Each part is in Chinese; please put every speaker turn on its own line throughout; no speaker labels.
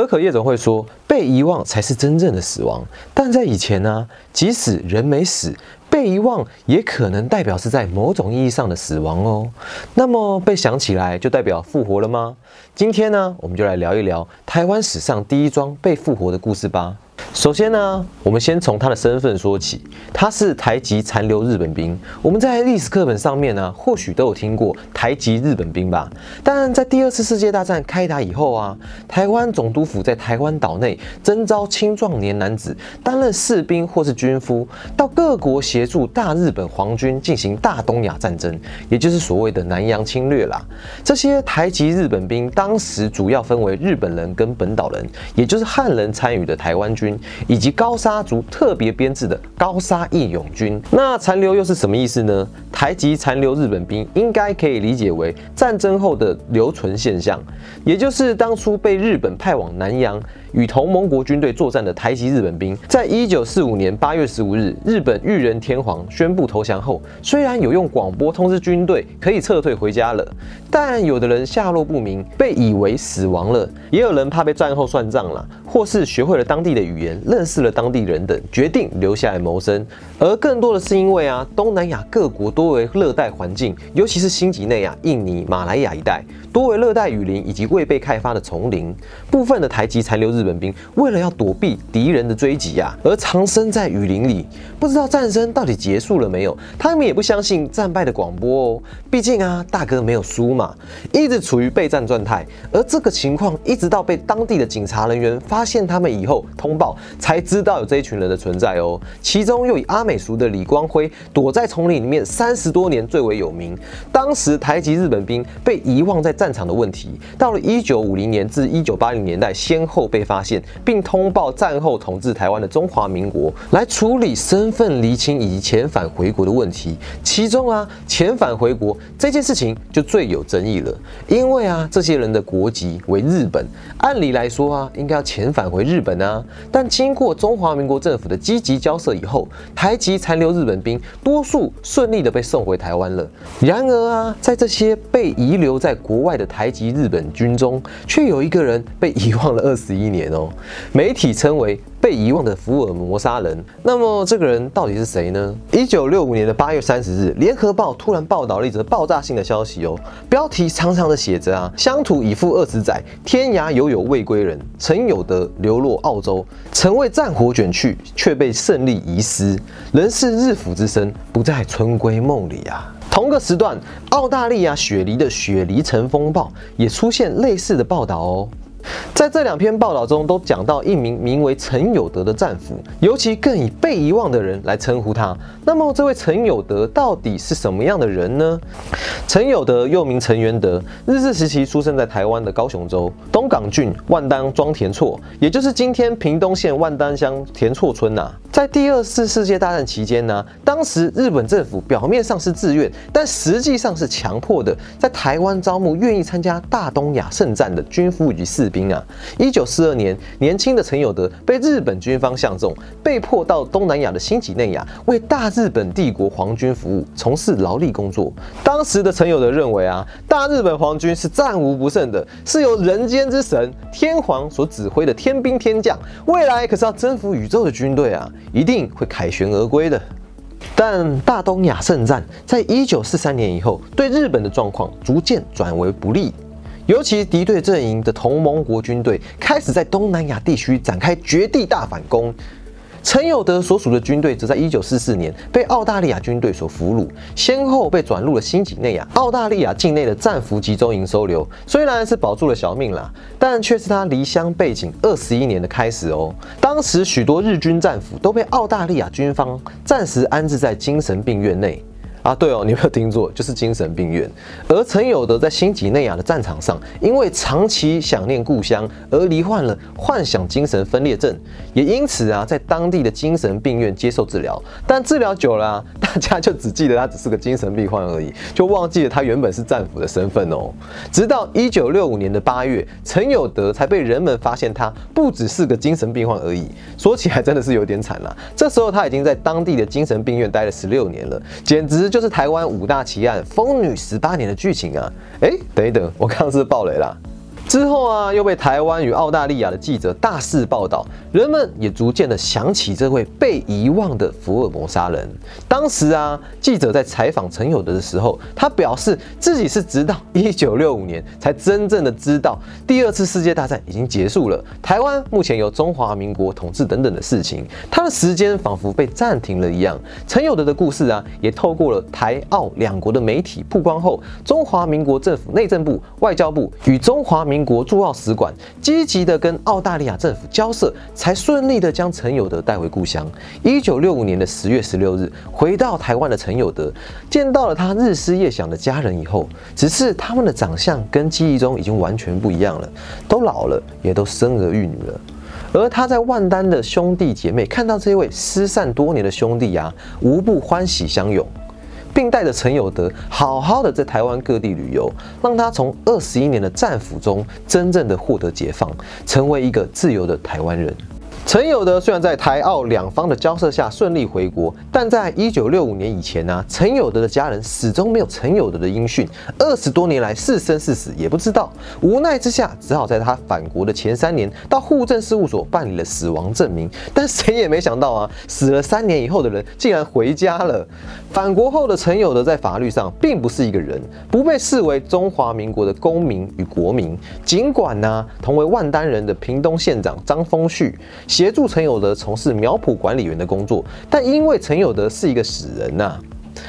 可可夜总会说，被遗忘才是真正的死亡。但在以前呢，即使人没死，被遗忘也可能代表是在某种意义上的死亡哦。那么被想起来就代表复活了吗？今天呢，我们就来聊一聊台湾史上第一桩被复活的故事吧。首先呢，我们先从他的身份说起，他是台籍残留日本兵。我们在历史课本上面呢，或许都有听过台籍日本兵吧。但在第二次世界大战开打以后啊，台湾总督府在台湾岛内征召青壮年男子担任士兵或是军夫，到各国协助大日本皇军进行大东亚战争，也就是所谓的南洋侵略啦。这些台籍日本兵当时主要分为日本人跟本岛人，也就是汉人参与的台湾军。以及高沙族特别编制的高沙义勇军，那残留又是什么意思呢？台籍残留日本兵应该可以理解为战争后的留存现象，也就是当初被日本派往南洋。与同盟国军队作战的台籍日本兵，在一九四五年八月十五日，日本裕仁天皇宣布投降后，虽然有用广播通知军队可以撤退回家了，但有的人下落不明，被以为死亡了；也有人怕被战后算账了，或是学会了当地的语言，认识了当地人等，决定留下来谋生。而更多的是因为啊，东南亚各国多为热带环境，尤其是新几内亚、印尼、马来亚一带。多为热带雨林以及未被开发的丛林，部分的台籍残留日本兵为了要躲避敌人的追击啊，而藏身在雨林里，不知道战争到底结束了没有。他们也不相信战败的广播哦，毕竟啊，大哥没有输嘛，一直处于备战状态。而这个情况一直到被当地的警察人员发发现他们以后通报，才知道有这一群人的存在哦。其中又以阿美族的李光辉躲在丛林里面三十多年最为有名。当时台籍日本兵被遗忘在。战场的问题，到了一九五零年至一九八零年代，先后被发现，并通报战后统治台湾的中华民国来处理身份厘清以及遣返回国的问题。其中啊，遣返回国这件事情就最有争议了，因为啊，这些人的国籍为日本，按理来说啊，应该要遣返回日本啊。但经过中华民国政府的积极交涉以后，台籍残留日本兵多数顺利的被送回台湾了。然而啊，在这些被遗留在国外。的台籍日本军中，却有一个人被遗忘了二十一年哦。媒体称为被遗忘的福尔摩沙人。那么这个人到底是谁呢？一九六五年的八月三十日，联合报突然报道了一则爆炸性的消息哦。标题长长的写着啊：乡土已赴二十载，天涯犹有未归人。陈有德流落澳洲，曾为战火卷去，却被胜利遗失。仍是日府之身，不在春闺梦里啊。同个时段，澳大利亚雪梨的雪梨城风暴也出现类似的报道哦。在这两篇报道中，都讲到一名名为陈有德的战俘，尤其更以被遗忘的人来称呼他。那么，这位陈有德到底是什么样的人呢？陈有德又名陈元德，日治时期出生在台湾的高雄州东港郡万丹庄田厝，也就是今天屏东县万丹乡田厝村呐。在第二次世界大战期间呢，当时日本政府表面上是自愿，但实际上是强迫的，在台湾招募愿意参加大东亚圣战的军夫与士兵啊。一九四二年，年轻的陈有德被日本军方相中，被迫到东南亚的新几内亚为大日本帝国皇军服务，从事劳力工作。当时的陈有德认为啊，大日本皇军是战无不胜的，是由人间之神天皇所指挥的天兵天将，未来可是要征服宇宙的军队啊。一定会凯旋而归的。但大东亚圣战在一九四三年以后，对日本的状况逐渐转为不利，尤其敌对阵营的同盟国军队开始在东南亚地区展开绝地大反攻。陈有德所属的军队则在1944年被澳大利亚军队所俘虏，先后被转入了新几内亚、澳大利亚境内的战俘集中营收留。虽然是保住了小命啦，但却是他离乡背井二十一年的开始哦。当时许多日军战俘都被澳大利亚军方暂时安置在精神病院内。啊，对哦，你没有听错，就是精神病院。而陈有德在新几内亚的战场上，因为长期想念故乡而罹患了幻想精神分裂症，也因此啊，在当地的精神病院接受治疗。但治疗久了，大家就只记得他只是个精神病患而已，就忘记了他原本是战俘的身份哦。直到一九六五年的八月，陈有德才被人们发现他不只是个精神病患而已。说起来真的是有点惨了。这时候他已经在当地的精神病院待了十六年了，简直。就是台湾五大奇案疯女十八年的剧情啊！哎，等一等，我刚刚是不是爆雷了。之后啊，又被台湾与澳大利亚的记者大肆报道，人们也逐渐的想起这位被遗忘的福尔摩沙人。当时啊，记者在采访陈友德的时候，他表示自己是直到一九六五年才真正的知道第二次世界大战已经结束了，台湾目前由中华民国统治等等的事情，他的时间仿佛被暂停了一样。陈友德的故事啊，也透过了台澳两国的媒体曝光后，中华民国政府内政部、外交部与中华民国驻澳使馆积极的跟澳大利亚政府交涉，才顺利的将陈友德带回故乡。一九六五年的十月十六日，回到台湾的陈友德见到了他日思夜想的家人以后，只是他们的长相跟记忆中已经完全不一样了，都老了，也都生儿育女了。而他在万丹的兄弟姐妹看到这位失散多年的兄弟啊，无不欢喜相拥。并带着陈友德好好的在台湾各地旅游，让他从二十一年的战俘中真正的获得解放，成为一个自由的台湾人。陈友德虽然在台澳两方的交涉下顺利回国，但在一九六五年以前呢，陈友德的家人始终没有陈友德的音讯，二十多年来是生是死也不知道。无奈之下，只好在他返国的前三年到户政事务所办理了死亡证明。但谁也没想到啊，死了三年以后的人竟然回家了。反国后的陈有德在法律上并不是一个人，不被视为中华民国的公民与国民。尽管呢，同为万丹人的屏东县长张丰旭。协助陈有德从事苗圃管理员的工作，但因为陈有德是一个死人呐。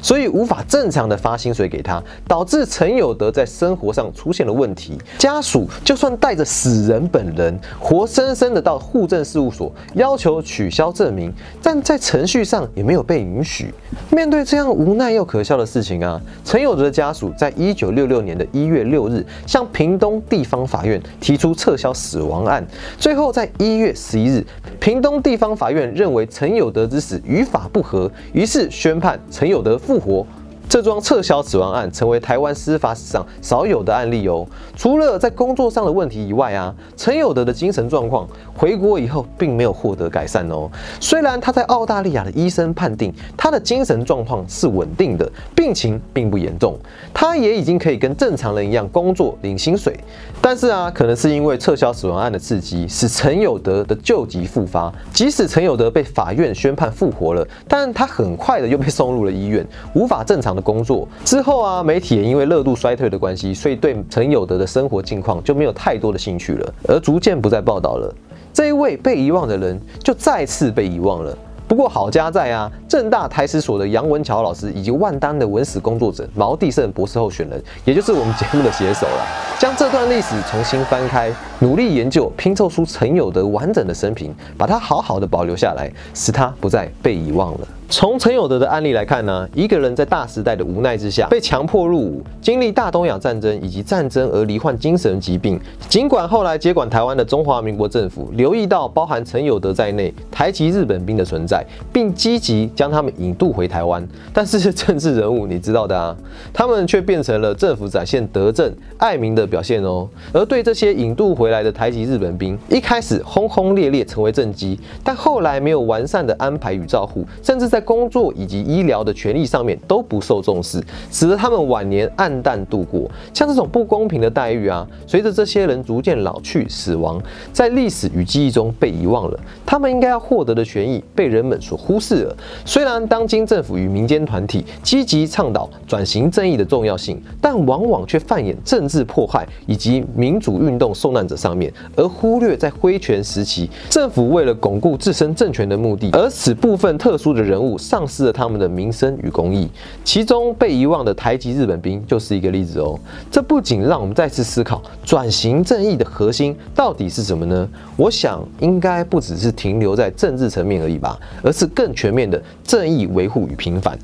所以无法正常的发薪水给他，导致陈有德在生活上出现了问题。家属就算带着死人本人，活生生的到户政事务所要求取消证明，但在程序上也没有被允许。面对这样无奈又可笑的事情啊，陈有德的家属在一九六六年的一月六日向屏东地方法院提出撤销死亡案，最后在一月十一日，屏东地方法院认为陈有德之死与法不合，于是宣判陈有德。复活。这桩撤销死亡案成为台湾司法史上少有的案例哦。除了在工作上的问题以外啊，陈有德的精神状况回国以后并没有获得改善哦。虽然他在澳大利亚的医生判定他的精神状况是稳定的，病情并不严重，他也已经可以跟正常人一样工作领薪水。但是啊，可能是因为撤销死亡案的刺激，使陈有德的旧疾复发。即使陈有德被法院宣判复活了，但他很快的又被送入了医院，无法正常的。工作之后啊，媒体也因为热度衰退的关系，所以对陈友德的生活境况就没有太多的兴趣了，而逐渐不再报道了。这一位被遗忘的人就再次被遗忘了。不过好家在啊，正大台史所的杨文桥老师以及万丹的文史工作者毛地胜博士候选人，也就是我们节目的写手了，将这段历史重新翻开，努力研究，拼凑出陈友德完整的生平，把它好好的保留下来，使他不再被遗忘了。从陈友德的案例来看呢，一个人在大时代的无奈之下被强迫入伍，经历大东亚战争以及战争而罹患精神疾病。尽管后来接管台湾的中华民国政府留意到包含陈友德在内台籍日本兵的存在，并积极将他们引渡回台湾，但是政治人物你知道的啊，他们却变成了政府展现德政爱民的表现哦。而对这些引渡回来的台籍日本兵，一开始轰轰烈烈成为政绩，但后来没有完善的安排与照护，甚至在工作以及医疗的权利上面都不受重视，使得他们晚年暗淡度过。像这种不公平的待遇啊，随着这些人逐渐老去、死亡，在历史与记忆中被遗忘了。他们应该要获得的权益被人们所忽视了。虽然当今政府与民间团体积极倡导转型正义的重要性，但往往却扮演政治迫害以及民主运动受难者上面，而忽略在挥权时期政府为了巩固自身政权的目的，而使部分特殊的人物。丧失了他们的名声与公益，其中被遗忘的台籍日本兵就是一个例子哦。这不仅让我们再次思考转型正义的核心到底是什么呢？我想应该不只是停留在政治层面而已吧，而是更全面的正义维护与平反。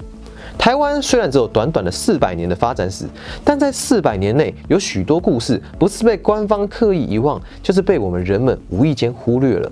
台湾虽然只有短短的四百年的发展史，但在四百年内有许多故事不是被官方刻意遗忘，就是被我们人们无意间忽略了。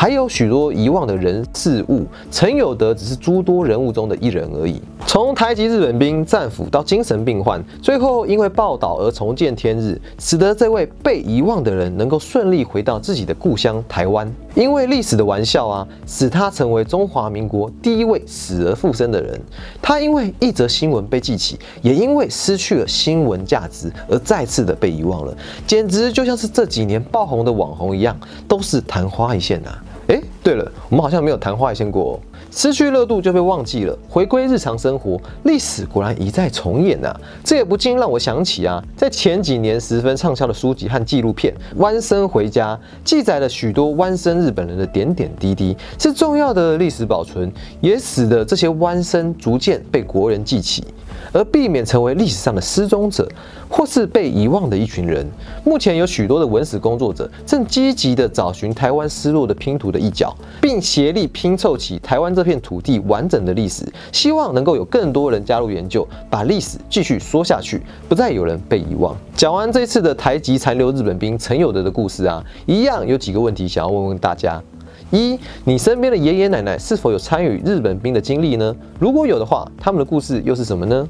还有许多遗忘的人事物。陈有德只是诸多人物中的一人而已。从台籍日本兵战俘到精神病患，最后因为报道而重见天日，使得这位被遗忘的人能够顺利回到自己的故乡台湾。因为历史的玩笑啊，使他成为中华民国第一位死而复生的人。他因为一则新闻被记起，也因为失去了新闻价值而再次的被遗忘了，简直就像是这几年爆红的网红一样，都是昙花一现呐。对了，我们好像没有谈话先过，失去热度就被忘记了，回归日常生活，历史果然一再重演呐。这也不禁让我想起啊，在前几年十分畅销的书籍和纪录片《弯生回家》，记载了许多弯生日本人的点点滴滴，是重要的历史保存，也使得这些弯生逐渐被国人记起。而避免成为历史上的失踪者，或是被遗忘的一群人。目前有许多的文史工作者正积极地找寻台湾失落的拼图的一角，并协力拼凑起台湾这片土地完整的历史。希望能够有更多人加入研究，把历史继续说下去，不再有人被遗忘。讲完这次的台籍残留日本兵陈友德的故事啊，一样有几个问题想要问问大家：一，你身边的爷爷奶奶是否有参与日本兵的经历呢？如果有的话，他们的故事又是什么呢？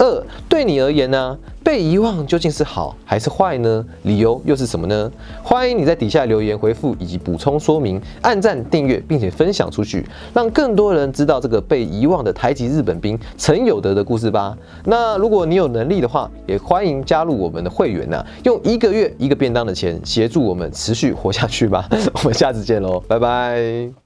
二，对你而言呢，被遗忘究竟是好还是坏呢？理由又是什么呢？欢迎你在底下留言回复以及补充说明，按赞、订阅，并且分享出去，让更多人知道这个被遗忘的台籍日本兵陈有德的故事吧。那如果你有能力的话，也欢迎加入我们的会员呢，用一个月一个便当的钱协助我们持续活下去吧。我们下次见喽，拜拜。